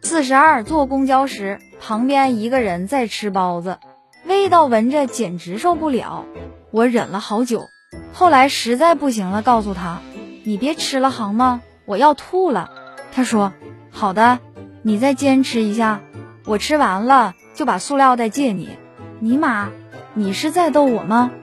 四十二坐公交时，旁边一个人在吃包子，味道闻着简直受不了。我忍了好久，后来实在不行了，告诉他：“你别吃了行吗？我要吐了。”他说：“好的，你再坚持一下，我吃完了就把塑料袋借你。”尼玛，你是在逗我吗？